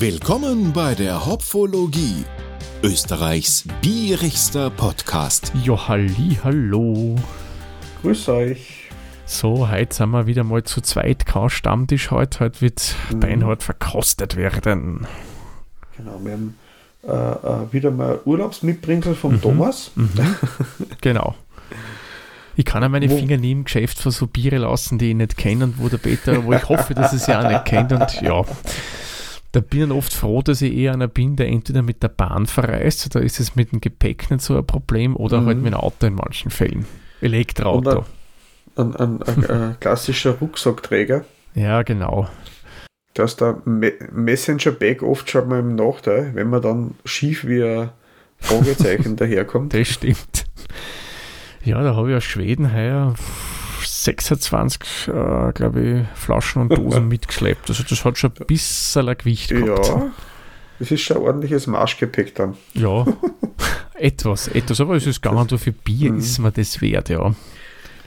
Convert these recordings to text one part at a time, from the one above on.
Willkommen bei der Hopfologie, Österreichs bierigster Podcast. Ja, halli, hallo. Grüß euch. So, heute sind wir wieder mal zu zweit. Kein Stammtisch heute. Heute wird Mhm. beinhart verkostet werden. Genau, wir haben äh, äh, wieder mal Urlaubsmitbringsel vom Mhm. Thomas. Genau. Ich kann ja meine Wo- Finger nie im Geschäft von so Biere lassen, die ich nicht kenne und wo der Peter, wo ich hoffe, dass er sie auch nicht kennt. Und ja, da bin ich oft froh, dass ich eher einer bin, der entweder mit der Bahn verreist, da ist es mit dem Gepäck nicht so ein Problem, oder Mhm. halt mit dem Auto in manchen Fällen. Elektroauto. Ein, ein, ein, ein klassischer Rucksackträger. Ja, genau. Da ist der Me Messenger-Bag oft schon mal im Nachteil, wenn man dann schief wie ein Fragezeichen daherkommt. Das stimmt. Ja, da habe ich aus Schweden heuer 26, äh, glaube ich, Flaschen und Dosen mitgeschleppt. Also das hat schon ein bisschen Gewicht gehabt. Ja, das ist schon ein ordentliches Marschgepäck dann. Ja, etwas, etwas. Aber es ist gar nicht so viel Bier, Mhm. ist mir das wert, ja.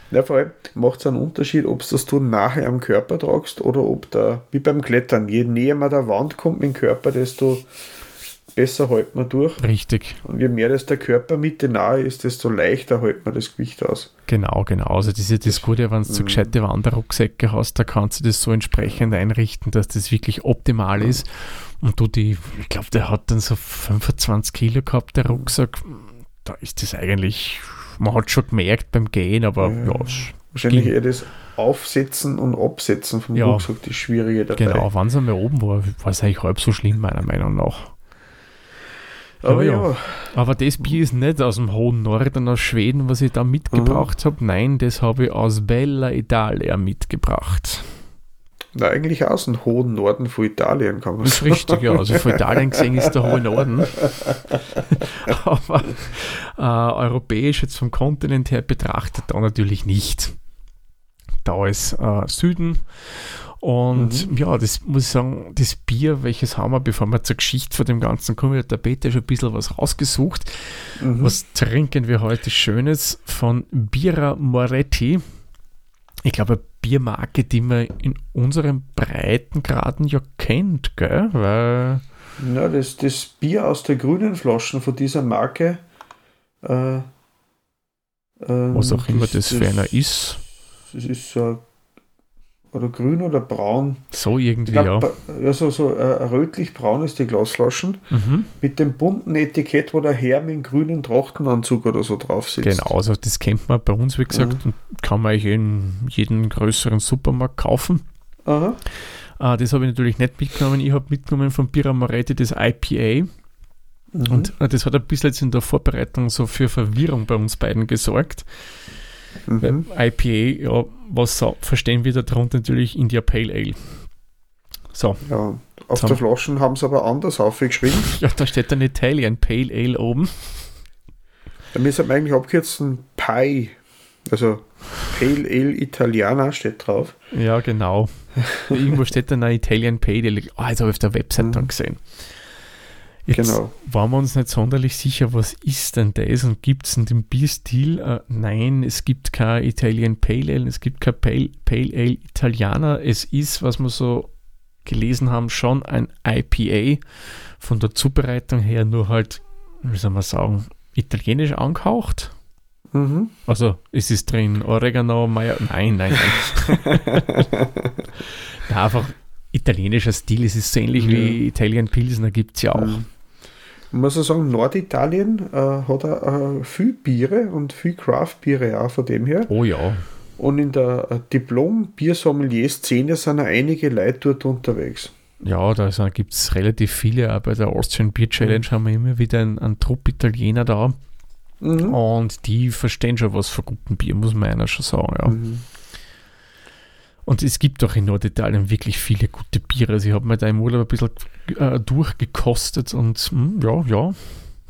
Ja, vor allem macht es einen Unterschied, ob das du nachher am Körper tragst oder ob da, wie beim Klettern, je näher man der Wand kommt mit dem Körper, desto besser hält man durch. Richtig, Und je mehr das der Körpermitte nahe ist, desto leichter hält man das Gewicht aus. genau, genau. Also das ist ja das Gute, wenn du so Mhm. gescheite Wanderrucksäcke hast, da kannst du das so entsprechend einrichten, dass das wirklich optimal ist. Und du die, ich glaube, der hat dann so 25 Kilo gehabt, der Rucksack. Da ist das eigentlich, man hat schon gemerkt beim Gehen, aber Ja. ja, Wahrscheinlich Ging. eher das Aufsetzen und Absetzen vom Ja. Rucksack, das Schwierige dabei. Genau, wenn es einmal oben war, war es eigentlich halb so schlimm, meiner Meinung nach. Aber Ja. Aber das Bier ist nicht aus dem hohen Norden, aus Schweden, was ich da mitgebracht habe. Nein, das habe ich aus Bella Italia mitgebracht. na, eigentlich aus dem hohen Norden von Italien kann man Das ist sagen. richtig, ja. Also von Italien gesehen ist der hohe Norden. Aber äh, europäisch jetzt vom Kontinent her betrachtet da natürlich nicht. Da ist äh, Süden. Und ja, das muss ich sagen, das Bier, welches haben wir, bevor wir zur Geschichte von dem Ganzen kommen, hat der Peter schon ein bisschen was rausgesucht. Mhm. Was trinken wir heute Schönes von Bira Moretti? Ich glaube, eine Biermarke, die man in unseren Breitengraden ja kennt, gell? Weil, Ja, das, das Bier aus der grünen Flaschen von dieser Marke. Äh, ähm, was auch immer das, für einer ist, Das ist so oder grün oder braun. so irgendwie, glaub, ja. ja. so, so äh, rötlich-braun ist die Glasflaschen. Mhm. Mit dem bunten Etikett, wo der Herr mit dem grünen Trachtenanzug oder so drauf sitzt. Genau, also das kennt man bei uns, wie gesagt, und kann man eigentlich in jedem größeren Supermarkt kaufen. Aha. Ah, das habe ich natürlich nicht mitgenommen. Ich habe mitgenommen von Bira Moretti das IPA. Mhm. Und äh, das hat ein bisschen jetzt in der Vorbereitung so für Verwirrung bei uns beiden gesorgt. Mhm. IPA, ja, was so- verstehen wir darunter natürlich India Pale Ale. So, ja. Auf Zum- der Flaschen haben sie aber anders aufgeschrieben. ja, da steht dann Italian Pale Ale oben. Da müssen wir eigentlich abkürzen Pi. Also Pale Ale Italiana steht drauf. Ja, genau. Irgendwo steht dann ein Italian Pale Ale. Ah, jetzt habe ich auf der Website Mhm. dann gesehen. Jetzt Genau. waren wir uns nicht sonderlich sicher, was ist denn das und gibt es in dem Bierstil? Äh, nein, es gibt kein Italian Pale Ale, es gibt kein Pale, Pale Ale Italiana. Es ist, was wir so gelesen haben, schon ein IPA von der Zubereitung her, nur halt, wie soll man sagen, italienisch angehaucht. Mhm. Also, es ist drin Oregano, Mayo, nein, nein, nein. Na, einfach italienischer Stil, es ist so ähnlich Ja. wie Italian Pilsner, gibt es ja auch. Mhm. Ich muss auch sagen, Norditalien äh, hat auch, äh, viel Biere und viel Craft-Biere auch von dem her. Oh ja, Und in der äh, Diplom-Biersommelier-Szene sind auch einige Leute dort unterwegs. Ja, da gibt es relativ viele. Auch bei der Austrian Beer Challenge haben wir immer wieder einen, einen Trupp Italiener da. Mhm. Und die verstehen schon was von gutem Bier, muss man einer schon sagen. Ja. Mhm. Und es gibt auch in Norditalien wirklich viele gute Biere. Also ich habe mir da im Urlaub ein bisschen äh, durchgekostet und mh, ja, ja,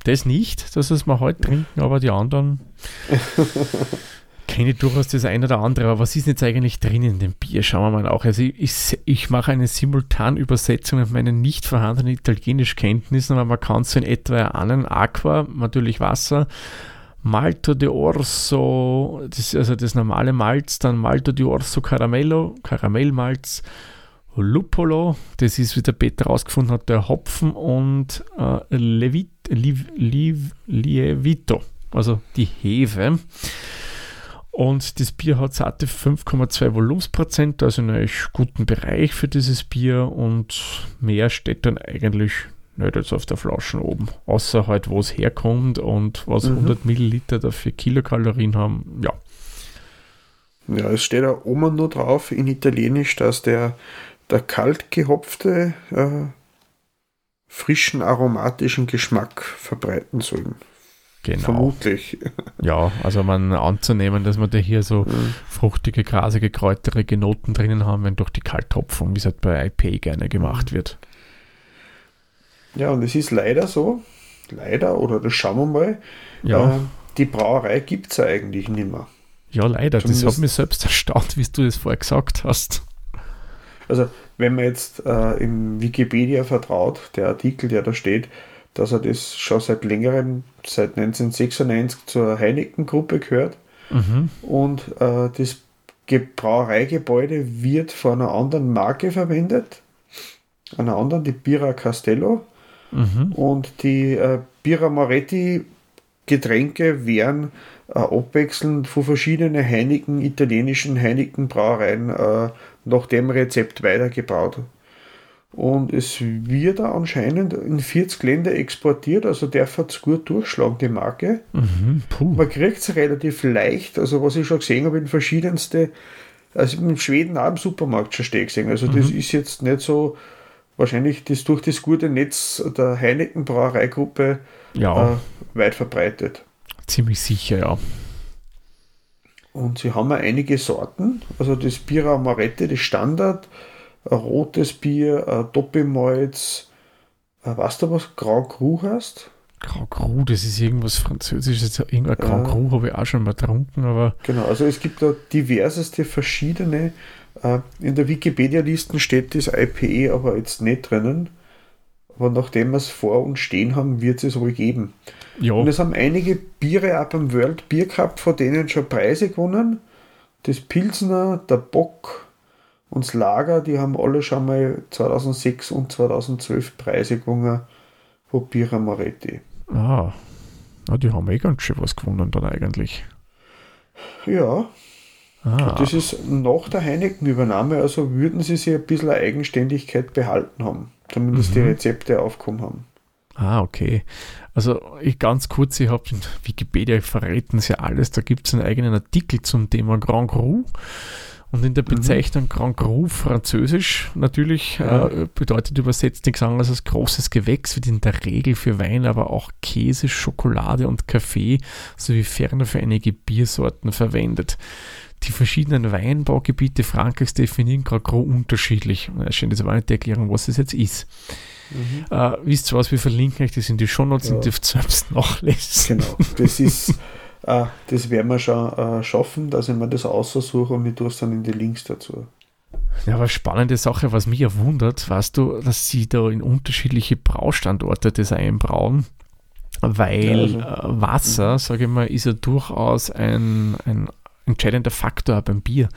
das nicht, dass es wir heute trinken, aber die anderen kenne ich durchaus das eine oder andere. Aber was ist jetzt eigentlich drin in dem Bier? Schauen wir mal auch. Also ich, ich, ich mache eine Simultanübersetzung mit meinen nicht vorhandenen Italienischkenntnissen, aber man kann so in etwa ahnen, Aqua, natürlich Wasser, Malto di Orso, das ist also das normale Malz, dann Malto di Orso Caramello, Karamellmalz, Lupolo, das ist, wie der Peter rausgefunden hat, der Hopfen und äh, Levit, Liv, Liv, Lievito, also die Hefe. Und das Bier hat satte 5,2 Volumensprozent, also in einem guten Bereich für dieses Bier und mehr steht dann eigentlich nicht jetzt auf der Flasche oben. Außer halt, wo es herkommt und was mhm. 100 Milliliter dafür Kilokalorien haben, ja. Ja, es steht da oben nur drauf in Italienisch, dass der, der kalt gehopfte äh, frischen aromatischen Geschmack verbreiten soll. Genau. Vermutlich. Ja, also man anzunehmen, dass man da hier so mhm. fruchtige, grasige, kräuterige Noten drinnen haben, wenn durch die Kalthopfung, wie es halt bei IPA gerne gemacht wird. Ja, und es ist leider so, leider, oder das schauen wir mal, ja. äh, die Brauerei gibt es eigentlich nicht mehr. Ja, leider. Zumindest das hat mich selbst erstaunt, wie du das vorher gesagt hast. Also, wenn man jetzt äh, im Wikipedia vertraut, der Artikel, der da steht, dass er das schon seit längerem, seit 1996 zur Heineken-Gruppe gehört. Mhm. Und äh, das Brauereigebäude wird von einer anderen Marke verwendet, einer anderen, die Bira Castello. Mhm. Und die äh, Bira Moretti Getränke werden äh, abwechselnd von verschiedenen Heineken, italienischen Heineken Brauereien äh, nach dem Rezept weitergebraut. Und es wird anscheinend in 40 Länder exportiert, also der hat gut durchschlagen, die Marke. Mhm, Man kriegt es relativ leicht, also was ich schon gesehen habe, in verschiedenste, also in Schweden auch im Supermarkt schon stehen gesehen. Also mhm. das ist jetzt nicht so, wahrscheinlich das durch das gute Netz der Heineken Brauereigruppe ja. äh, weit verbreitet. Ziemlich sicher, ja. Und sie haben auch einige Sorten, also das Bira Amaretti, das Standard, rotes Bier, Doppelmalz, weißt du, was Grand Cru heißt? Grand Cru, das ist irgendwas Französisches, irgendein Grand ja. Cru habe ich auch schon mal getrunken, aber. Genau, also es gibt da diverseste verschiedene. Äh, in der Wikipedia-Listen steht das IPE aber jetzt nicht drinnen. Aber nachdem wir es vor uns stehen haben, wird es wohl geben. Ja. Und es haben einige Biere auch beim World Beer Cup, von denen schon Preise gewonnen. Das Pilsner, der Bock, und das Lager, die haben alle schon mal 2006 und 2012 Preise gewonnen von Bira Moretti. Ah, ja, die haben eh ganz schön was gewonnen dann eigentlich. Ja. Ah. Das ist nach der Heineken-Übernahme, also würden sie sich ein bisschen Eigenständigkeit behalten haben. Zumindest mhm. die Rezepte aufkommen haben. Ah, okay. Also ich ganz kurz, ich habe in Wikipedia verraten sie ja alles, da gibt es einen eigenen Artikel zum Thema Grand Cru. Und in der mhm. Bezeichnung mhm. Grand Cru französisch natürlich ja. äh, bedeutet übersetzt nichts anderes als großes Gewächs, wird in der Regel für Wein, aber auch Käse, Schokolade und Kaffee sowie ferner für einige Biersorten verwendet. Die verschiedenen Weinbaugebiete Frankreichs definieren Grand Cru unterschiedlich. Es scheint jetzt aber nicht die Erklärung, was es jetzt ist. Mhm. Äh, wisst ihr was, wir verlinken euch das in die Shownotes ja. und dürft selbst nachlesen. Genau, das ist Ah, das werden wir schon äh, schaffen, dass ich mir das aussuche und ich tue es dann in die Links dazu. Ja, aber spannende Sache, was mich ja wundert, weißt du, dass sie da in unterschiedliche Braustandorte das einbrauen, weil ja, also, äh, Wasser, mhm. sage ich mal, ist ja durchaus ein, ein entscheidender Faktor beim Bier.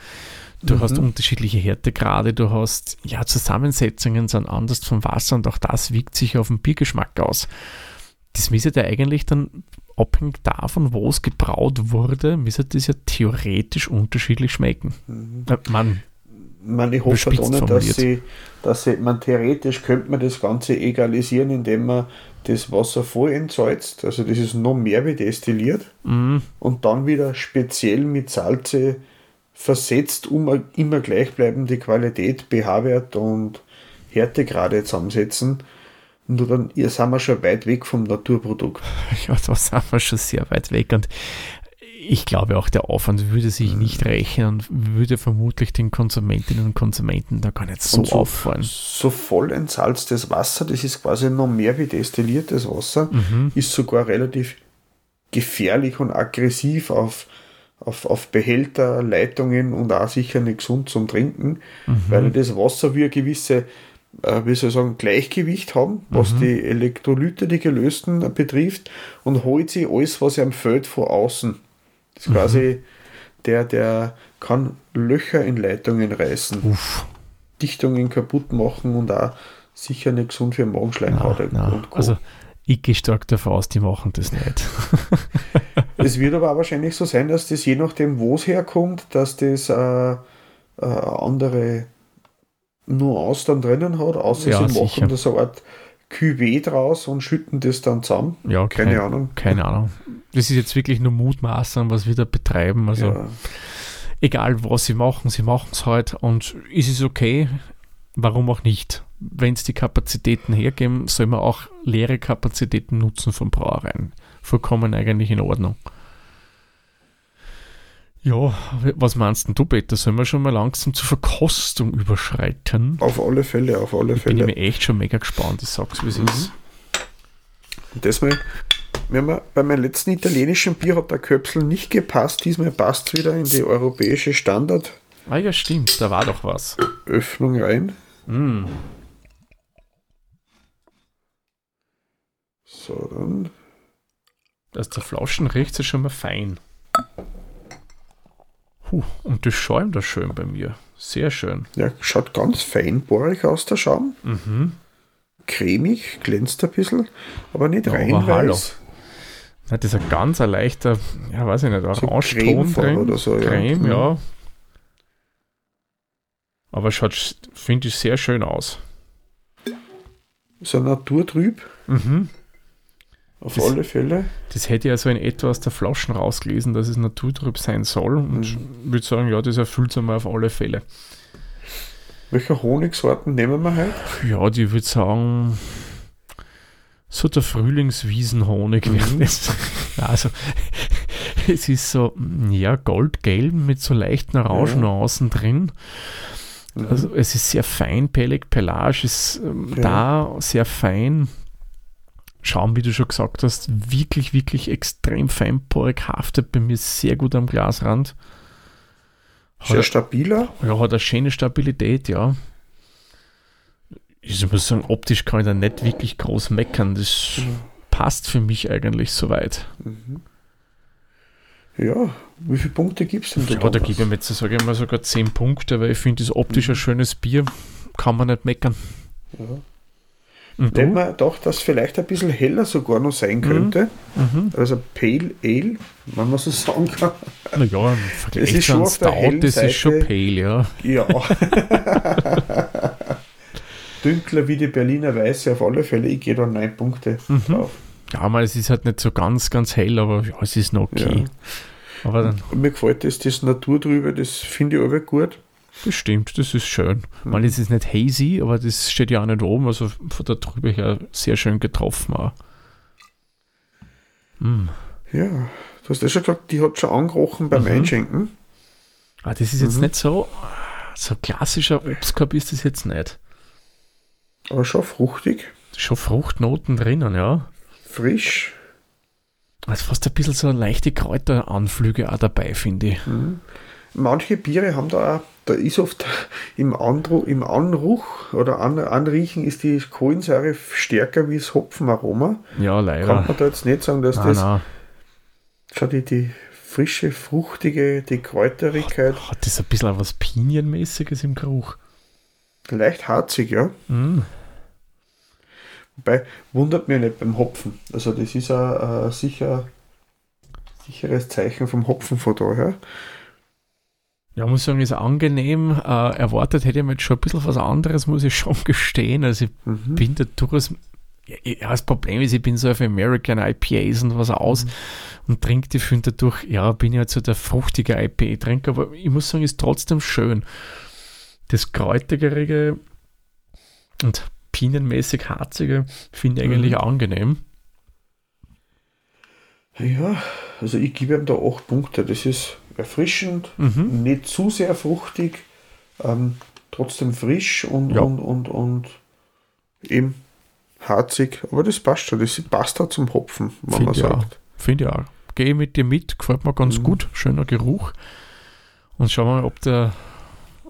Du mhm. hast unterschiedliche Härtegrade, du hast, ja, Zusammensetzungen sind anders vom Wasser und auch das wiegt sich auf den Biergeschmack aus. Das müsste ja eigentlich dann abhängig davon, wo es gebraut wurde, müsste das ja theoretisch unterschiedlich schmecken. Mhm. Äh, man, man, ich hoffe ohne, dass sie, dass sie, man theoretisch könnte man das Ganze egalisieren, indem man das Wasser voll entsalzt, also das ist noch mehr wie destilliert mhm. und dann wieder speziell mit Salze versetzt, um immer gleichbleibende Qualität, pH-Wert und Härtegrade zusammensetzen nur dann sind wir schon weit weg vom Naturprodukt. Ja, da sind wir schon sehr weit weg. Und ich glaube auch, der Aufwand würde sich mhm. nicht rechnen und würde vermutlich den Konsumentinnen und Konsumenten da gar nicht so, so auffallen. So voll entsalztes Wasser, das ist quasi noch mehr wie destilliertes Wasser, mhm. ist sogar relativ gefährlich und aggressiv auf, auf, auf Behälter, Leitungen und auch sicher nicht gesund zum Trinken, mhm. weil das Wasser wie eine gewisse äh, wie soll ich sagen, Gleichgewicht haben, was mhm. die Elektrolyte, die gelösten betrifft und holt sich alles, was er am Feld von außen. Das ist mhm. quasi der, der kann Löcher in Leitungen reißen. Uff. Dichtungen kaputt machen und auch sicher nicht gesund für den Magenschleimhaut. Na. Also ich gehe stark davon aus, die machen das nicht. es wird aber auch wahrscheinlich so sein, dass das je nachdem, wo es herkommt, dass das äh, äh, andere Nuance dann drinnen hat, außer Ja, sie machen sicher. da so eine Art Cuvée draus und schütten das dann zusammen. Ja, Keine kein- Ahnung. Keine Ahnung. Das ist jetzt wirklich nur Mutmaßern, was wir da betreiben. Also Ja. egal, was sie machen, sie machen es halt und ist es okay, warum auch nicht? Wenn es die Kapazitäten hergeben, soll man auch leere Kapazitäten nutzen von Brauereien. Vollkommen eigentlich in Ordnung. Ja, was meinst denn du, Peter? Sollen wir schon mal langsam zur Verkostung überschreiten? Auf alle Fälle, auf alle Bin ich Fälle. mir echt schon mega gespannt, ich sag's wie es Mhm. ist. Und diesmal, wenn man, bei meinem letzten italienischen Bier hat der Köpsel nicht gepasst, diesmal passt es wieder in die europäische Standardöffnung Ah ja, stimmt, da war doch was. rein. Mm. So, dann. Aus der Flaschen riecht es schon mal fein. Puh, und das schäumt da schön bei mir. Sehr schön. Ja, schaut ganz feinbohrig aus, der Schaum. Mhm. Cremig, glänzt ein bisschen, aber nicht Ja, rein aber hallo. Hat das ein ganz ein leichter, ja weiß ich nicht, So Orangeton Cremefarbe drin. oder so, ja. Creme, Mhm. ja. Aber schaut, finde ich, sehr schön aus. So naturtrüb, Mhm. Auf Das- alle Fälle. Das hätte ich also in etwa aus der Flaschen rausgelesen, dass es naturtrüb sein soll. Und Mhm. würde sagen, ja, das erfüllt es einmal auf alle Fälle. Welche Honigsorten nehmen wir heute? Ja, die würde sagen, so der Frühlingswiesenhonig Mhm. wäre das. Ja, also, es ist so, ja, goldgelb mit so leichten Orangennuancen drin. Mhm. Also, es ist sehr feinpellig, Pelage ist ähm, Ja. da sehr fein. Schaum, wie du schon gesagt hast, wirklich, wirklich extrem feinporig, haftet bei mir sehr gut am Glasrand. Sehr Hat, stabiler. ja, hat eine schöne Stabilität, ja. Ich muss sagen, optisch kann ich da nicht wirklich groß meckern. Das passt für mich eigentlich soweit. Ja, wie viele Punkte gibt es denn Ja, da gebe ich mir jetzt, sage ich mal, sogar 10 Punkte, weil ich finde, das optisch ein schönes Bier kann man nicht meckern. Ja. Hätte du? man gedacht, dass vielleicht ein bisschen heller sogar noch sein könnte. Mhm. Also Pale Ale, wenn man so sagen kann. Naja, im Es Vergleich ist schon auf der Stout, das ist schon Seite. pale, ja. Ja. Dünkler wie die Berliner Weiße auf alle Fälle. Ich gehe da neun Punkte Mhm. drauf. Ja, mal, es ist halt nicht so ganz, ganz hell, aber ja, es ist noch okay. Ja. Aber mir gefällt das, das Natur drüber, das finde ich aber gut. Das stimmt, das ist schön. Mal, es ist nicht hazy, aber das steht ja auch nicht oben, also von da drüber her sehr schön getroffen auch. Mm. Ja, du hast ja schon gesagt, die hat schon angerochen beim Mhm. Einschenken. Ah, das ist jetzt Mhm. nicht so, so klassischer Obstkorb ist das jetzt nicht. Aber schon fruchtig, Schon Fruchtnoten drinnen, ja. frisch. Also fast ein bisschen so leichte Kräuteranflüge auch dabei, finde ich. Manche Biere haben da auch, da ist oft im, Andru, im Anruch oder An, Anriechen ist die Kohlensäure stärker wie das Hopfenaroma. Ja, Kann leider. man da jetzt nicht sagen, dass Nein, das nein. schau, die, die frische, fruchtige, die Kräuterigkeit, Hat das ein bisschen was Pinienmäßiges im Geruch? leicht harzig, ja. Mm. Wobei, wundert mich nicht beim Hopfen. Also das ist ein, ein sicher, sicheres Zeichen vom Hopfen von daher. Ja, muss sagen, ist angenehm. Äh, erwartet hätte ich mir jetzt schon ein bisschen was anderes, muss ich schon gestehen. Also ich Mhm. bin da durchaus. Ja, ja, das Problem ist, ich bin so auf American IPAs und was aus und trinke die finde dadurch, ja, bin ich halt so der fruchtige IPA-Trinker, aber ich muss sagen, ist trotzdem schön. Das Kräutigere und pinienmäßig harzige finde ich eigentlich angenehm. Ja, also ich gebe ihm da 8 Punkte. Das ist erfrischend, Mhm. nicht zu sehr fruchtig, ähm, trotzdem frisch und, Ja. und, und, und eben harzig. Aber das passt schon. Das passt auch zum Hopfen, wenn man ich auch. sagt. Finde ich auch. Gehe mit dir mit, gefällt mir ganz Mhm. gut. Schöner Geruch. Und schauen wir mal, ob der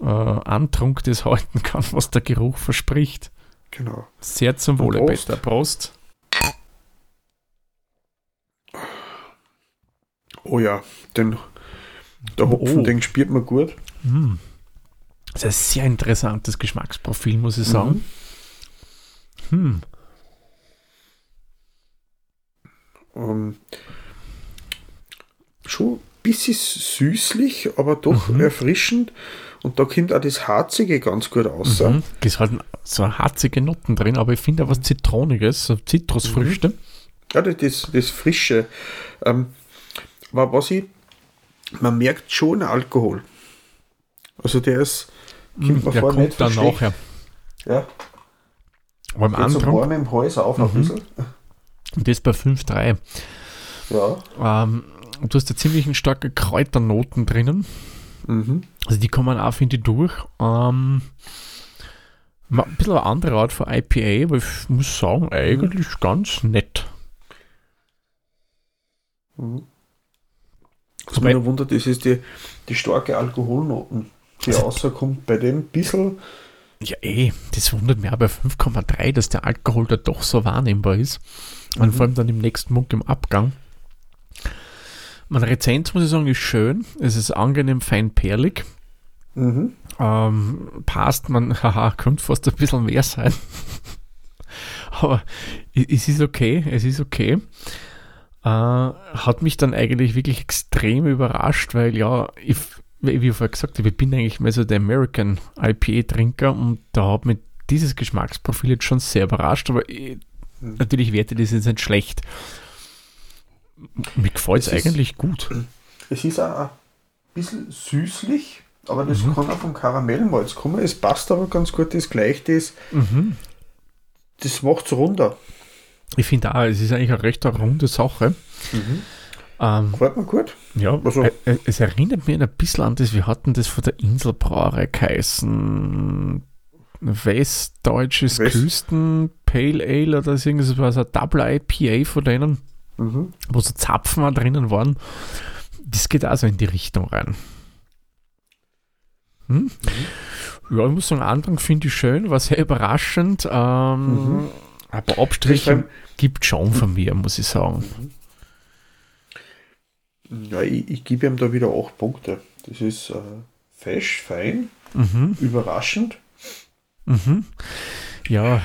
äh, Antrunk das halten kann, was der Geruch verspricht. Genau. Sehr zum Wohle, Prost. Peter. Prost. Oh ja, den, der Hopfen, Oh. den spürt man gut. Mm. Das ist ein sehr interessantes Geschmacksprofil, muss ich sagen. Mhm. Hm. Ähm, schon ein bisschen süßlich, aber doch mhm. erfrischend. Und da kommt auch das Harzige ganz gut raus. Mhm. Es ist halt so harzige Noten drin, aber ich finde auch was Zitroniges, so Zitrusfrüchte. Mhm. Ja, das, das Frische. Ähm, was ich, man merkt schon Alkohol. Also der ist, kommt man der vor, kommt dann nachher. Ja. Aber im anderen. So im Hals auf mhm. ein bisschen. Und das bei 5,3. Ja. Ähm, du hast da ziemlich starke Kräuternoten drinnen. Mhm. Also die kommen auch, finde ich, durch. Ähm, ein bisschen eine andere Art von IPA, aber ich muss sagen, eigentlich mhm. ganz nett. Mhm. Was mich wundert, ist, ist die, die starke Alkoholnoten, die also, rauskommt bei dem bisschen. Ja, eh, das wundert mich auch bei 5,3, dass der Alkohol da doch so wahrnehmbar ist. Mhm. Und vor allem dann im nächsten Mund im Abgang. Mein Rezenz, muss ich sagen, ist schön. Es ist angenehm fein perlig. Mhm. Ähm, passt man, haha, könnte fast ein bisschen mehr sein. Aber es ist okay, es ist okay. Äh, hat mich dann eigentlich wirklich extrem überrascht, weil ja, ich, wie ich vorher gesagt habe, ich bin eigentlich mehr so der American IPA-Trinker und da hat mich dieses Geschmacksprofil jetzt schon sehr überrascht, aber ich, natürlich werte das jetzt nicht schlecht. Mir gefällt es eigentlich gut. Es ist auch ein bisschen süßlich, aber das mhm. kann auch vom Karamellmalz kommen. Es passt aber ganz gut, das gleicht das. Mhm. Das macht es runter. Ich finde auch, es ist eigentlich eine recht runde Sache. Mhm. Ähm, Gefällt mir gut. Ja, also, äh, äh, es erinnert mich ein bisschen an das, wir hatten das von der Inselbrauerei geheißen. Westdeutsches West. Küsten Pale Ale oder so irgendwas, das war so ein Double IPA von denen mhm. wo so Zapfen auch drinnen waren. Das geht also in die Richtung rein. Hm? Mhm. Ja, ich muss sagen, Anfang finde ich schön, war sehr überraschend. Ähm, mhm. Aber Abstriche gibt schon von mir, muss ich sagen. Mhm. Ja, ich, ich gebe ihm da wieder 8 Punkte. Das ist äh, fesch, fein, mhm. überraschend. Mhm. Ja,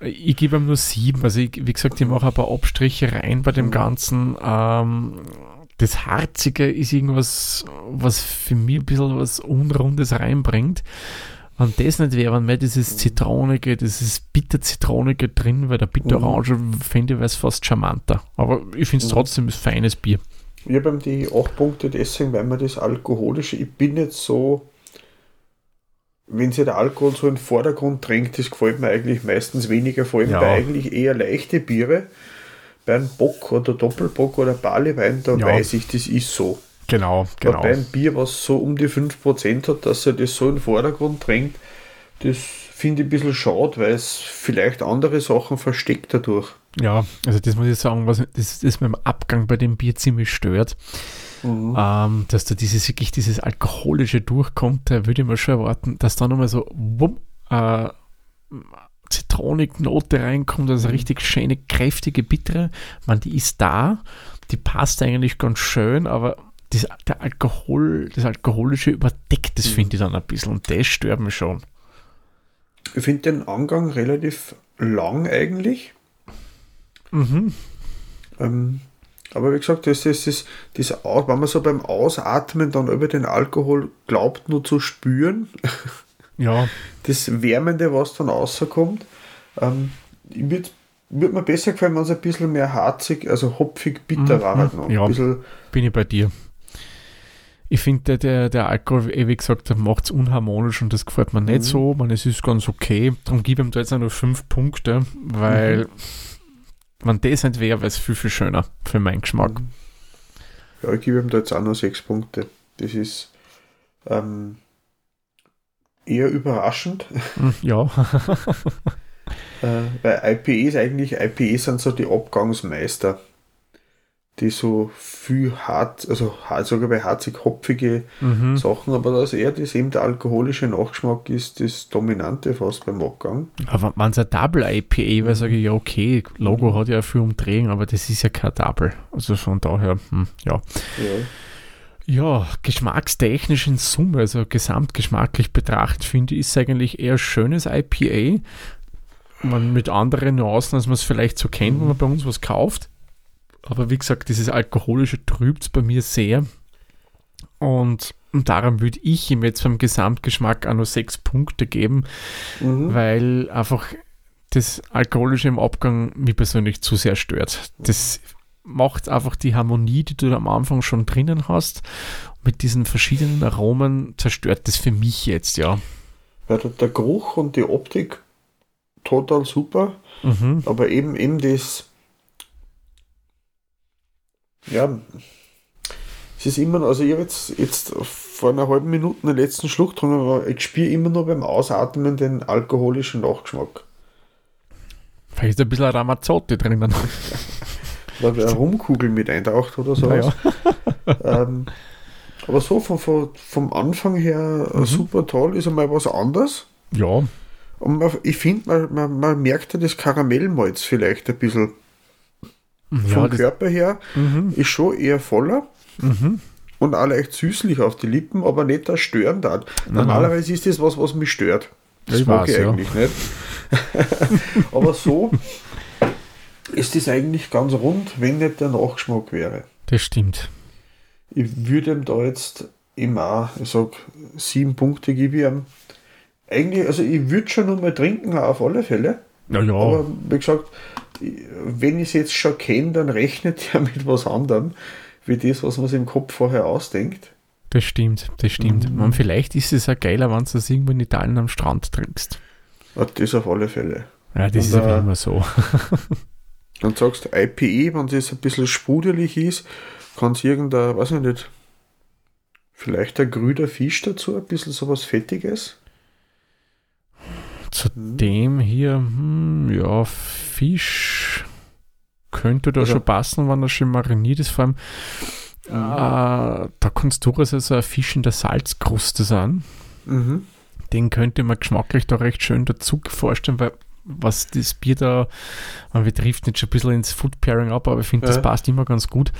ich gebe ihm nur sieben. Also, ich, wie gesagt, ich mache ein paar Abstriche rein bei dem Ganzen. Ähm, das Harzige ist irgendwas, was für mich ein bisschen was Unrundes reinbringt. Wenn das nicht wäre, wenn mehr dieses Zitronige, dieses Bitter-Zitronige drin wäre, der Bitter-Orange, finde ich, wäre es fast charmanter. Aber ich finde es mhm. trotzdem ein feines Bier. Ich habe die 8 Punkte deswegen, weil man das Alkoholische, ich bin nicht so wenn sich der Alkohol so in den Vordergrund drängt, das gefällt mir eigentlich meistens weniger, vor allem ja. bei eigentlich eher leichte Biere. Bei einem Bock oder Doppelbock oder Barleywein, da ja. weiß ich, das ist so. Genau, genau. Aber bei einem Bier, was so um die 5% hat, dass er das so in den Vordergrund drängt, das finde ich ein bisschen schade, weil es vielleicht andere Sachen versteckt dadurch. Ja, also das muss ich sagen, was das, das mit dem Abgang bei dem Bier ziemlich stört. Mhm. Ähm, dass da dieses wirklich dieses Alkoholische durchkommt, da würde ich mir schon erwarten, dass da nochmal so wumm, äh, Zitroniknote reinkommt, also eine richtig schöne, kräftige, bittere. Man, die ist da, die passt eigentlich ganz schön, aber das, der Alkohol, das Alkoholische überdeckt das, mhm. finde ich dann ein bisschen und das stört mich schon. Ich finde den Angang relativ lang eigentlich. Mhm. Ähm, aber wie gesagt, das ist das, das, wenn man so beim Ausatmen dann über den Alkohol glaubt, nur zu spüren, ja. das Wärmende, was dann rauskommt, ähm, würde würd mir besser gefallen, wenn es ein bisschen mehr harzig, also hopfig bitter mhm. war. Halt noch. Ja, bin ich bei dir. Ich finde, der, der Alkohol, wie gesagt, macht es unharmonisch und das gefällt mir mhm. nicht so. Man, es ist ganz okay. Darum gebe ich ihm da jetzt auch nur fünf Punkte, weil. Mhm wenn das nicht wäre, wäre es viel, viel schöner für meinen Geschmack. Ja, ich gebe ihm da jetzt auch noch sechs Punkte. Das ist ähm, eher überraschend. Hm, ja. äh, weil IPEs eigentlich, IPEs sind so die Abgangsmeister die so viel hart, also sogar bei harzig hopfige mhm. Sachen, aber dass eher das eben der alkoholische Nachgeschmack ist, das Dominante fast beim Abgang. Aber wenn es ein Double IPA wäre, sage ich ja, okay, Logo hat ja viel Umdrehung, aber das ist ja kein Double. Also von daher, hm, ja. ja. Ja, geschmackstechnisch in Summe, also gesamtgeschmacklich betrachtet, finde ich, ist eigentlich eher schönes IPA. Man mit anderen Nuancen, als man es vielleicht so kennt, wenn man bei uns was kauft. Aber wie gesagt, dieses alkoholische trübt es bei mir sehr. Und, und daran würde ich ihm jetzt beim Gesamtgeschmack auch nur sechs Punkte geben, mhm. weil einfach das Alkoholische im Abgang mich persönlich zu sehr stört. Das macht einfach die Harmonie, die du am Anfang schon drinnen hast, mit diesen verschiedenen Aromen zerstört das für mich jetzt, ja. ja der, der Geruch und die Optik total super, mhm. aber eben eben das ja, es ist immer, also ich habe jetzt, jetzt vor einer halben Minute den letzten Schluck getrunken, aber ich spüre immer nur beim Ausatmen den alkoholischen Nachgeschmack. Vielleicht ein bisschen Ramazzotti drinnen. Weil eine Rumkugel mit eintaucht oder so. Ja. ähm, aber so vom, vom, vom Anfang her äh, mhm. super toll, ist einmal was anderes. Ja. Und man, ich finde, man, man, man merkt ja das Karamellmalz vielleicht ein bisschen. Ja, vom Körper her mhm. ist schon eher voller. Mhm. Und auch leicht süßlich auf die Lippen, aber nicht das störend hat. Normalerweise ist das was, was mich stört. Das ich mag ich eigentlich ja. nicht. aber so ist das eigentlich ganz rund, wenn nicht der Nachgeschmack wäre. Das stimmt. Ich würde ihm da jetzt immer, ich sag, sieben Punkte gebe ich ihm. Eigentlich, also ich würde schon noch mal trinken, auf alle Fälle. Ja, ja. Aber wie gesagt, wenn ich es jetzt schon kenne, dann rechnet er mit was anderem, wie das, was man sich im Kopf vorher ausdenkt. Das stimmt, das stimmt. Mhm. Man, vielleicht ist es auch geiler, wenn du es irgendwo in Italien am Strand trinkst. Ja, das auf alle Fälle. Ja, das Und, ist äh, immer so. dann sagst du IPE, wenn es ein bisschen sprudelig ist, kann es irgendein, weiß ich nicht, vielleicht ein grüner Fisch dazu, ein bisschen sowas Fettiges. Zu dem hier, hm, ja, Fisch könnte da also, schon passen, wenn er schon mariniert ist. Vor allem, äh, da kannst du durchaus also ein Fisch in der Salzkruste sein. Mhm. Den könnte man geschmacklich da recht schön dazu vorstellen, weil was das Bier da, man betrifft nicht schon ein bisschen ins Food Pairing ab, aber ich finde, das passt immer ganz gut.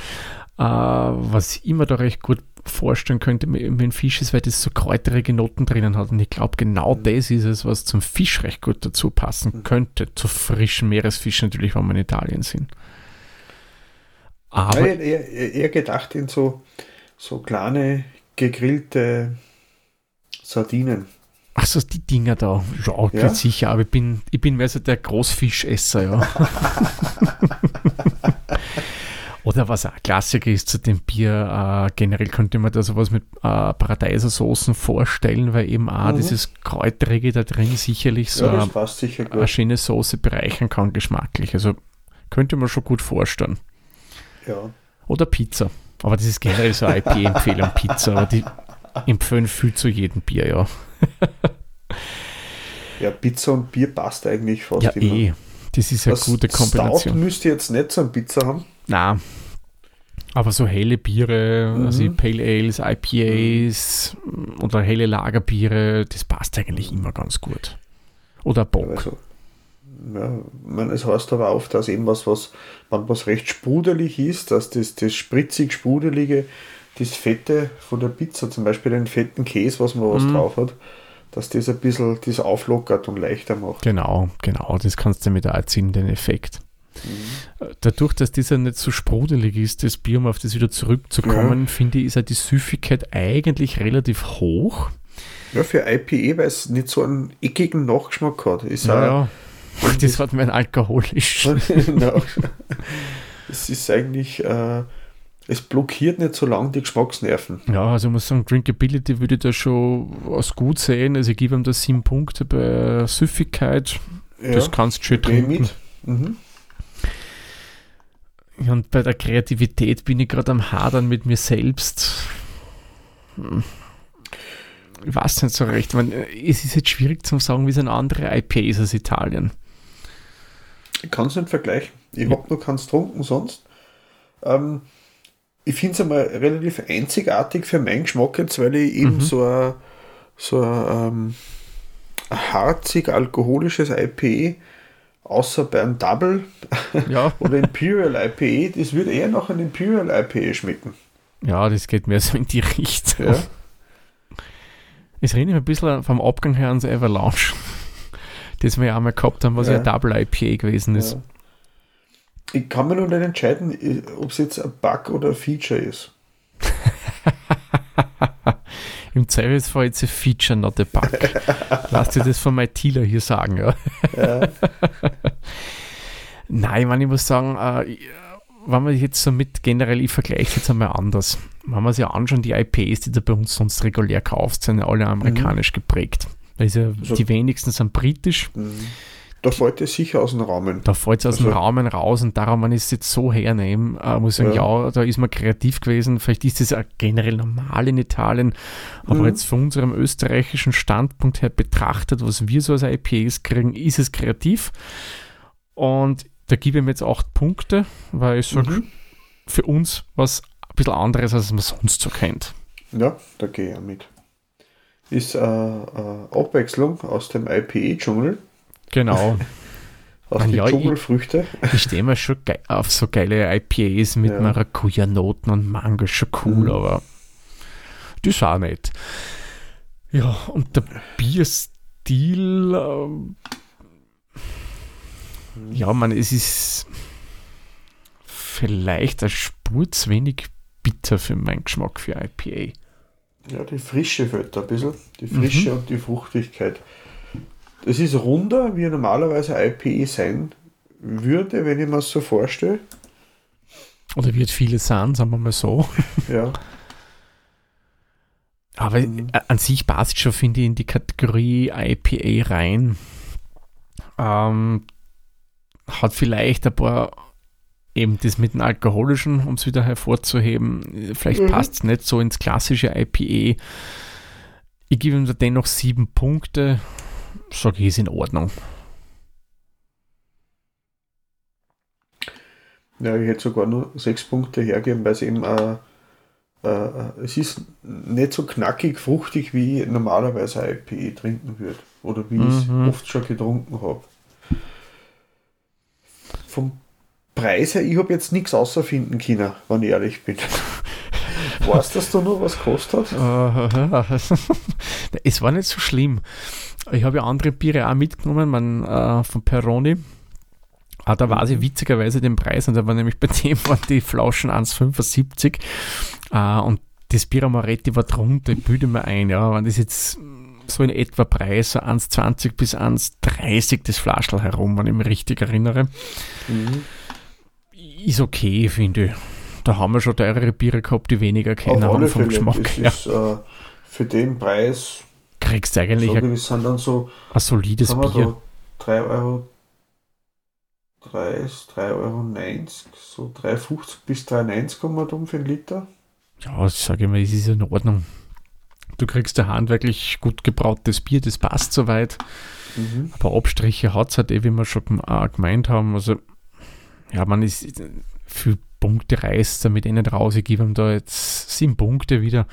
Äh, was immer da recht gut vorstellen könnte dem Fisch ist, weil das so kräuterige Noten drinnen hat. Und ich glaube, genau mhm. das ist es, was zum Fisch recht gut dazu passen mhm. könnte. Zu frischen Meeresfisch natürlich, wenn wir in Italien sind. Aber ja, eher, eher, gedacht in so, so kleine gegrillte Sardinen. Ach so, die Dinger da. Ja, ja? sicher, aber ich bin, ich bin mehr so der Großfischesser, ja. Oder was auch Klassiker ist zu dem Bier, äh, generell könnte man da sowas mit äh, Paradeisersoßen vorstellen, weil eben auch mhm. dieses Kräuterige da drin sicherlich so ja, eine, eine schöne Soße bereichern kann, geschmacklich. Also könnte man schon gut vorstellen. Ja. Oder Pizza. Aber das ist generell so eine IP-Empfehlung, Pizza. Aber die empfehlen viel zu jedem Bier, ja. ja, Pizza und Bier passt eigentlich fast ja, immer. Eh. Das ist eine das gute Kombination. Stout müsst ihr jetzt nicht so ein Pizza haben. Na, aber so helle Biere, mhm. also Pale Ales, IPAs mhm. oder helle Lagerbiere, das passt eigentlich immer ganz gut. Oder Bock. Also, ja, man, es heißt aber oft, dass eben was, was, wenn was recht sprudelig ist, dass das, das spritzig sprudelige, das Fette von der Pizza, zum Beispiel den fetten Käse, was man was mhm. drauf hat, dass das ein bisschen das auflockert und leichter macht. Genau, genau, das kannst du mit erzielen, den Effekt. Mhm. Dadurch, dass dieser nicht so sprudelig ist, das Bier, um auf das wieder zurückzukommen, ja. finde ich, ist halt die Süffigkeit eigentlich relativ hoch. Ja, für IPE, weil es nicht so einen eckigen Nachgeschmack hat. Ist ja, ja. Das hat mein alkoholisch. es ist eigentlich, äh, es blockiert nicht so lange die Geschmacksnerven. Ja, also ich muss sagen, Drinkability würde ich da schon als gut sehen. Also ich gebe ihm da sieben Punkte bei Süffigkeit. Ja, das kannst du schön trinken. Mhm. Und bei der Kreativität bin ich gerade am Hadern mit mir selbst. Hm. Ich weiß nicht so recht. Man, es ist jetzt schwierig zu sagen, wie es ein anderer IP ist als Italien. Ich kann es nicht vergleichen. Ich habe noch keins getrunken sonst. Ähm, ich finde es einmal relativ einzigartig für meinen Geschmack jetzt, weil ich eben mhm. so ein, so ein, ähm, ein harzig alkoholisches IP außer beim Double ja. oder Imperial IPA, das würde eher nach einem Imperial IPA schmecken. Ja, das geht mehr so in die Richtung. Ja. Es erinnert mich ein bisschen vom Abgang her ans Avalanche. Das wir ja einmal gehabt haben, was ja, ja Double IPA gewesen ist. Ja. Ich kann mir noch nicht entscheiden, ob es jetzt ein Bug oder ein Feature ist. Im Zweifelsfall jetzt ein Feature, not a Bug. Lass dir das von meinem Dealer hier sagen, ja. ja. Nein, ich meine, ich muss sagen, äh, wenn man jetzt so mit generell, ich vergleiche jetzt einmal anders. Wenn man sich ja anschauen, die IPs, die du bei uns sonst regulär kaufst, sind ja alle amerikanisch mhm. geprägt. Also so. die wenigsten sind britisch. Mhm. Da fällt es sicher aus dem Rahmen. Da fällt es aus also, dem Rahmen raus und darum, wenn ich es jetzt so hernehme, äh, muss ich sagen, ja. ja. da ist man kreativ gewesen. Vielleicht ist es auch generell normal in Italien, aber mhm. jetzt von unserem österreichischen Standpunkt her betrachtet, was wir so als IPs kriegen, ist es kreativ. Und da gebe ich mir jetzt acht Punkte, weil ich sage, mhm. für uns was ein bisschen anderes, als man sonst so kennt. Ja, da gehe ich mit. Ist äh, äh, Abwechslung aus dem IPA-Dschungel. Genau. aus den ja, Dschungelfrüchte. Ich, ich stehe mir schon auf so geile IPAs mit ja. Maracuja-Noten und Mango, schon cool, mhm. aber das auch nicht. Ja, und der Bierstil, äh, ja, man, es ist vielleicht eine Spur zu wenig bitter für meinen Geschmack für IPA. Ja, die Frische fällt da ein bisschen. Die Frische mhm. und die Fruchtigkeit. Es ist runder, wie normalerweise IPA sein würde, wenn ich mir das so vorstelle. Oder wird viele sein, sagen wir mal so. Ja. Aber mhm. an sich passt schon, finde ich, in die Kategorie IPA rein. Ähm, hat vielleicht ein paar eben das mit dem Alkoholischen, um es wieder hervorzuheben, vielleicht mhm. passt es nicht so ins klassische IPA. Ich gebe ihm da dennoch sieben Punkte, sage ich, ist in Ordnung. Ja, ich hätte sogar nur sechs Punkte hergeben, weil es eben äh, äh, es ist nicht so knackig, fruchtig, wie ich normalerweise IPA trinken würde oder wie mhm. ich es oft schon getrunken habe vom Preis her, ich habe jetzt nichts außerfinden können, wenn ich ehrlich bin. weißt du, dass da nur was kostet hat? es war nicht so schlimm. Ich habe ja andere Biere auch mitgenommen, man, äh, von Peroni. Ah, da war sie witzigerweise den Preis und da war nämlich bei dem waren die Flaschen 1,75 äh, und das Bier Moretti war drunter, ich bilde mir ein, ja, wenn das jetzt so in etwa Preis, so 1,20 bis 1,30 das Flaschel herum, wenn ich mich richtig erinnere. Mhm. Ist okay, finde ich. Da haben wir schon teurere Biere gehabt, die weniger kennen vom. Geschmack. Ja. Ist, äh, für den Preis kriegst du eigentlich so, ein, sind dann so, ein solides Bier. So 3 Euro 3, 3,90 Euro, so 3,50 bis 3,90 kommen wir um für einen Liter. Ja, ich sage mal, es ist in Ordnung. Du kriegst ein handwerklich gut gebrautes Bier, das passt soweit. Mhm. Aber Abstriche hat es halt eh, wie wir schon gemeint haben. Also, ja, man ist für Punkte reißt damit eh nicht raus. Ich gebe ihm da jetzt sieben Punkte wieder.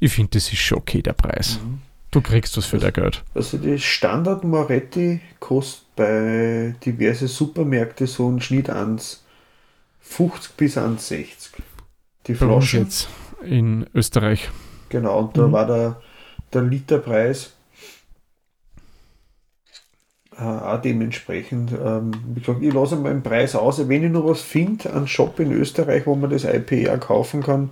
Ich finde, das ist schon okay, der Preis. Mhm. Du kriegst was für also, dein Geld. Also die Standard Moretti kostet bei diverse Supermärkte so einen Schnitt 1,50 bis 1,60. Die Flaschen. jetzt in Österreich. Genau, und da mhm. war der, der Literpreis äh, auch dementsprechend. Ähm, ich, ich lasse mal den Preis aus. Wenn ich noch was finde, einen Shop in Österreich, wo man das IPA kaufen kann,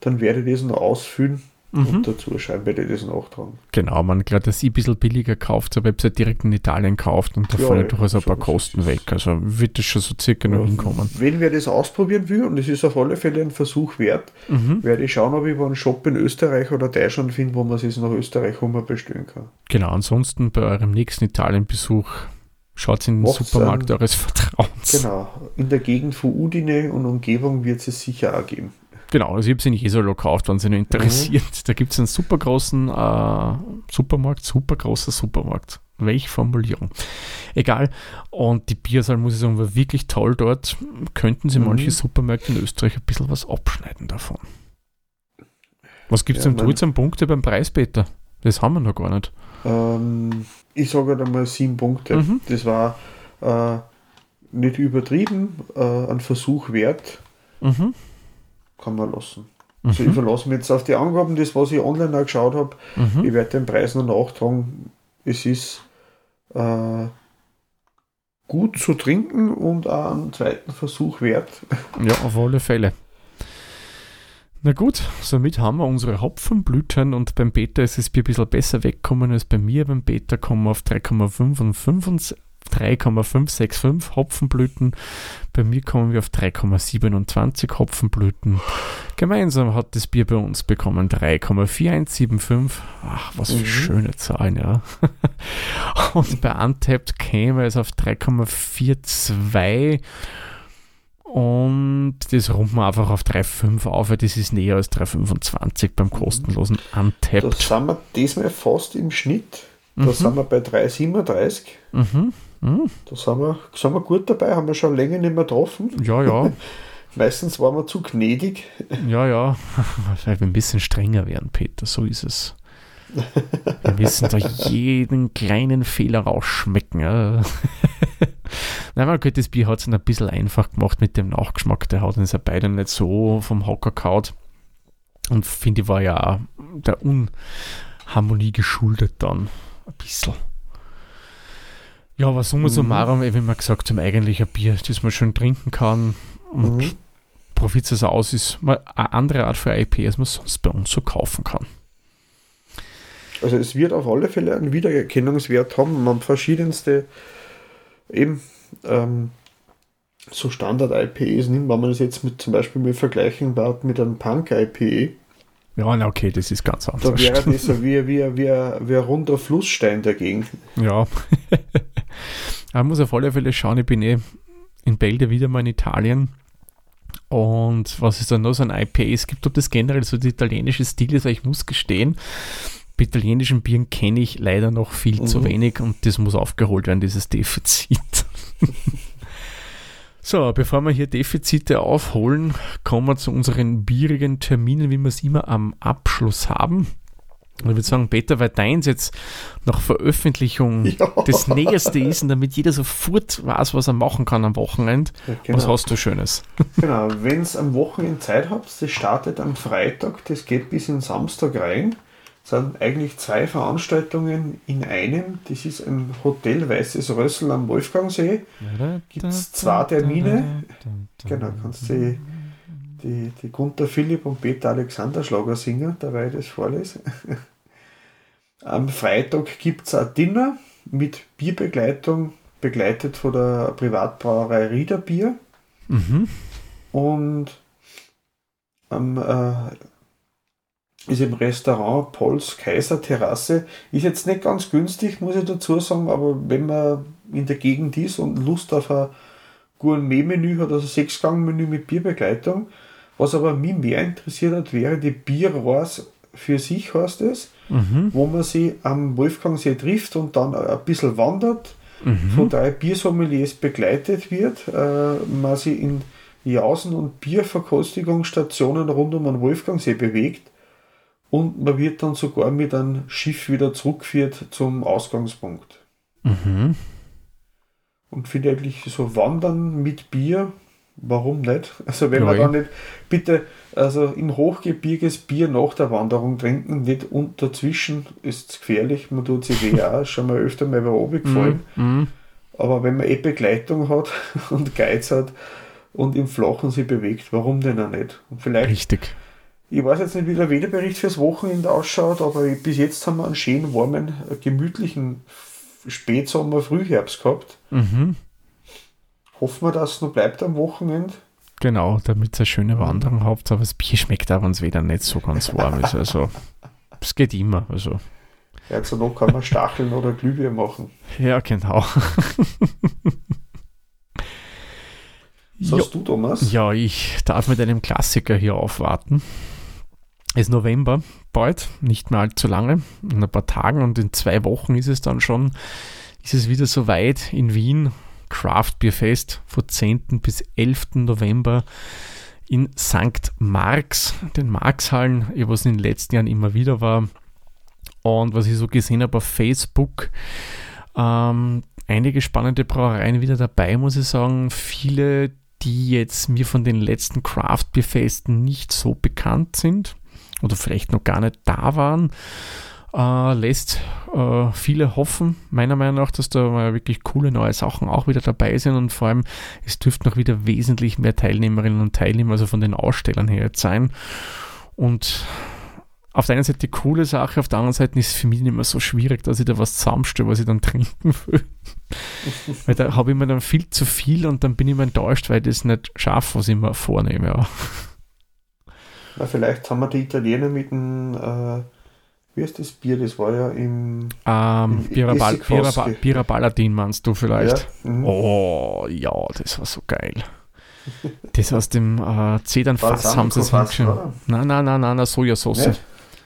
dann werde ich das noch ausfüllen mhm. und dazu schreiben, werde ich das nachtragen. Genau, man gerade das ein bisschen billiger kauft, zur Website direkt in Italien kauft und da ja, fallen durchaus ein paar Kosten weg. Also wird das schon so circa ja, noch hinkommen. Wenn wer das ausprobieren will, und es ist auf alle Fälle ein Versuch wert, mhm. werde ich schauen, ob ich einen Shop in Österreich oder Deutschland finde, wo man es nach Österreich rum bestellen kann. Genau, ansonsten bei eurem nächsten Italienbesuch Schaut in den Macht's Supermarkt eures Vertrauens. Genau. In der Gegend von Udine und Umgebung wird es sicher auch geben. Genau, also ich habe sie in Jesolo gekauft, wenn sie nur interessiert. Mhm. Da gibt es einen super großen äh, Supermarkt, super großer Supermarkt. Welche Formulierung? Egal. Und die Biersaal, muss ich sagen, war wirklich toll dort. Könnten sie mhm. manche Supermärkte in Österreich ein bisschen was abschneiden davon. Was gibt es ja, denn jetzt an Punkte beim Preis, Peter? Das haben wir noch gar nicht. Ähm, ich sage halt einmal sieben Punkte. Mhm. Das war äh, nicht übertrieben, äh, ein Versuch wert. Mhm kann man lassen. Also ich verlasse mich jetzt auf die Angaben, das was ich online auch geschaut habe. Mhm. Ich werde den Preis noch nachtragen. Es ist äh, gut zu trinken und auch einen zweiten Versuch wert. Ja, auf alle Fälle. Na gut, somit haben wir unsere Hopfenblüten und beim Beta ist das Bier ein bisschen besser weggekommen als bei mir. Beim Beta kommen wir auf 3,5 und 5 3,565 Hopfenblüten. Bei mir kommen wir auf 3,27 Hopfenblüten. Gemeinsam hat das Bier bei uns bekommen 3,4175. Ach, was für Mhm. schöne Zahlen, ja. Und bei Untapped käme es auf 3,42. Und das runden wir einfach auf 3,5 auf, weil das ist näher als 3,25 beim kostenlosen Da Untapped. sind wir diesmal fast im Schnitt. Da Mhm. sind wir bei 3,37. Mhm. Mhm. Da sind wir, sind wir gut dabei, haben wir schon länger nicht mehr getroffen. Ja, ja. Meistens waren wir zu gnädig. Ja, ja, wir ein bisschen strenger werden, Peter, so ist es. Wir müssen da jeden kleinen Fehler rausschmecken. Ja. Nein, man könnte das Bier hat es ein bisschen einfach gemacht mit dem Nachgeschmack. Der hat uns ja beide nicht so vom Hocker kaut. Und finde ich, war ja auch der Unharmonie geschuldet dann. Ein bisschen. Ja, aber summa Mhm. summarum, wie wir gesagt haben, eigentlich ein Bier, das man schön trinken kann. Und Mhm. Profit es aus ist mal eine andere Art für IP, als man sonst bei uns so kaufen kann. Also es wird auf alle Fälle einen Wiedererkennungswert haben. Man verschiedenste eben ähm, so Standard-IPEs nimmt, wenn man das jetzt mit zum Beispiel mit vergleichen baut mit einem Punk-IPE, Ja, na okay, das ist ganz da anders. wäre das so wie, wie, wie, wie ein runder Flussstein dagegen. Ja. Man muss auf alle Fälle schauen, ich bin eh in Bälde wieder mal in Italien. Und was es dann noch so ein IPA es gibt, ob das generell so der italienische Stil ist, weil ich muss gestehen, bei italienischen Bieren kenne ich leider noch viel zu Mhm. wenig und das muss aufgeholt werden, dieses Defizit. so, bevor wir hier Defizite aufholen, kommen wir zu unseren bierigen Terminen, wie wir es immer am Abschluss haben. Ich würde sagen, Peter, weil deins jetzt nach Veröffentlichung Ja. das Nächste ist und damit jeder sofort weiß, was er machen kann am Wochenende. Ja, Was genau. hast du Schönes? genau. Wenn es am Wochenende Zeit habt, das startet am Freitag, das geht bis in Samstag rein. Das sind eigentlich zwei Veranstaltungen in einem. Das ist im Hotel Weißes Rössel am Wolfgangsee. Gibt's zwei Termine? Genau, kannst du die, die, Gunther Philipp und Peter Alexander Schlager singen, dabei ich das vorlese. Am Freitag gibt es ein Dinner mit Bierbegleitung, begleitet von der Privatbrauerei Riederbier. Mhm. Und am, äh, ist im Restaurant Pauls Kaiser Terrasse. Ist jetzt nicht ganz günstig, muss ich dazu sagen, aber wenn man in der Gegend ist und Lust auf ein Gourmet-Menü hat, also Sechsgang-Menü mit Bierbegleitung, was aber mich mehr interessiert hat, wäre die Bierrohrs für sich, heißt es, Mhm. wo man sie am Wolfgangsee trifft und dann ein bisschen wandert, Mhm. von drei Biersommeliers begleitet wird, äh, man sie in Jausen- und Bierverkostigungsstationen rund um den Wolfgangsee bewegt und man wird dann sogar mit einem Schiff wieder zurückgeführt zum Ausgangspunkt. Mhm. Und finde eigentlich so Wandern mit Bier, warum nicht? Also wenn Ja, man dann nicht, bitte, also im Hochgebirges Bier nach der Wanderung trinken, nicht und dazwischen ist es gefährlich, man tut sich weh auch, schon mal öfter mal bei oben gefallen. Aber wenn man eh Begleitung hat und Geiz hat und im Flachen sich bewegt, warum denn auch nicht? Und vielleicht, Richtig. ich weiß jetzt nicht, wie der Wetterbericht fürs Wochenende ausschaut, aber bis jetzt haben wir einen schönen, warmen, gemütlichen Spätsommer, Frühherbst gehabt. Mhm. Hoffen wir, dass es noch bleibt am Wochenende. Genau, damit ihr eine schöne Wanderung habt, aber das Bier schmeckt auch, wenn es wieder nicht so ganz warm ist. Also, es geht immer. Also, Ja, also noch kann man Stacheln oder Glühbier machen. ja, genau. Was hast du, Thomas? Ja, ich darf mit einem Klassiker hier aufwarten. Es ist November, bald, nicht mehr allzu lange, in ein paar Tagen und in zwei Wochen ist es dann schon, ist es wieder soweit in Wien, Craft Beer Fest von 10. bis 11. November in St. Marx, den Marxhallen, eh, was in den letzten Jahren immer wieder war. Und was ich so gesehen habe auf Facebook, ähm, einige spannende Brauereien wieder dabei, muss ich sagen. Viele die jetzt mir von den letzten Craft Beer Festen nicht so bekannt sind oder vielleicht noch gar nicht da waren. Äh, lässt äh, viele hoffen, meiner Meinung nach, dass da mal wirklich coole neue Sachen auch wieder dabei sind und vor allem, es dürften noch wieder wesentlich mehr Teilnehmerinnen und Teilnehmer, also von den Ausstellern her jetzt sein. Und auf der einen Seite die coole Sache, auf der anderen Seite ist es für mich nicht mehr so schwierig, dass ich da was zusammenstelle, was ich dann trinken will. weil da habe ich mir dann viel zu viel und dann bin ich mir enttäuscht, weil ich das nicht schaffe, was ich mir vornehme. Ja. Na, vielleicht haben wir die Italiener mit dem äh wie heißt das Bier? Das war ja im. Ähm, Birabal Birabaladin meinst du vielleicht? Ja. Mhm. Oh, ja, das war so geil. Das aus dem äh, Zedernfass haben sie es hingeschrieben. Nein, nein, nein, nein, Sojasauce. Nicht?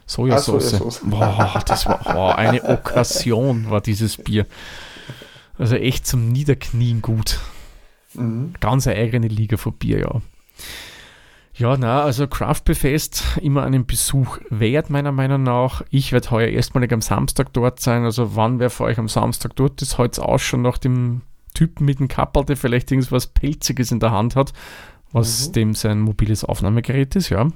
Sojasauce. Ah, Sojasauce. Boah, das war oh, eine Okkasion, war dieses Bier. Also echt zum Niederknien gut. Mhm. Ganz eine eigene Liga von Bier, ja. Ja, na, also Craft Fest immer einen Besuch wert, meiner Meinung nach. Ich werde heuer erstmalig am Samstag dort sein. Also, wann wer für euch am Samstag dort ist, heute aus schon nach dem Typen mit dem Kappel, der vielleicht irgendwas Pelziges in der Hand hat, was mhm. dem sein mobiles Aufnahmegerät ist, ja.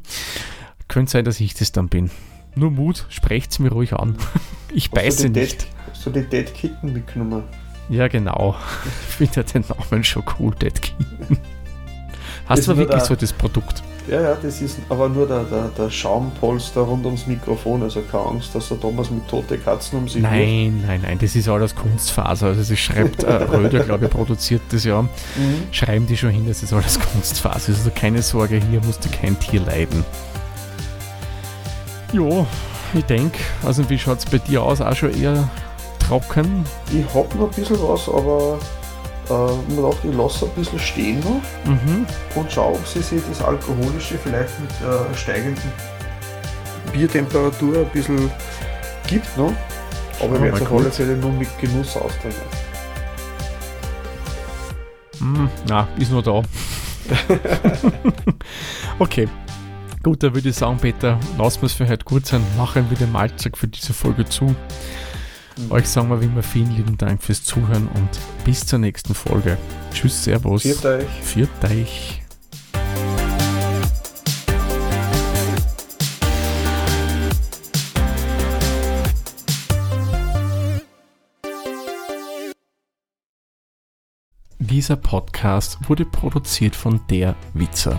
Könnte sein, dass ich das dann bin. Nur Mut, sprecht's mir ruhig an. Ich beiße nicht. hast du die Dead Kitten mitgenommen? Ja, genau. Ich finde ja den Namen schon cool, Dead Kitten. Hast du wirklich der, so das Produkt? Ja, ja, das ist aber nur der, der, der Schaumpolster rund ums Mikrofon. Also keine Angst, dass der Thomas mit tote Katzen um sich Nein, wird. nein, nein, das ist alles Kunstfaser. Also das schreibt äh, Röder, glaube ich, produziert das ja. Mhm. Schreiben die schon hin, das ist alles Kunstfaser. Also keine Sorge, hier musste kein Tier leiden. Jo, ich denke, also wie schaut es bei dir aus? Auch schon eher trocken? Ich habe noch ein bisschen was, aber äh, man dachte, ich lasse ein bisschen stehen noch mhm. und schaue, ob sie sich das Alkoholische vielleicht mit äh, steigenden Biertemperatur ein bisschen gibt noch. Aber ich werde es auf alle Fälle nur mit Genuss austrinken. Mm, na, ist nur da. okay. Gut, dann würde ich sagen, Peter, lassen wir es für heute gut sein. Machen wir den Malzeug für diese Folge zu. Mhm. Euch sagen wir wie immer vielen lieben Dank fürs Zuhören und bis zur nächsten Folge. Tschüss, Servus. Viert euch. Viert euch. Dieser Podcast wurde produziert von Der Witzer.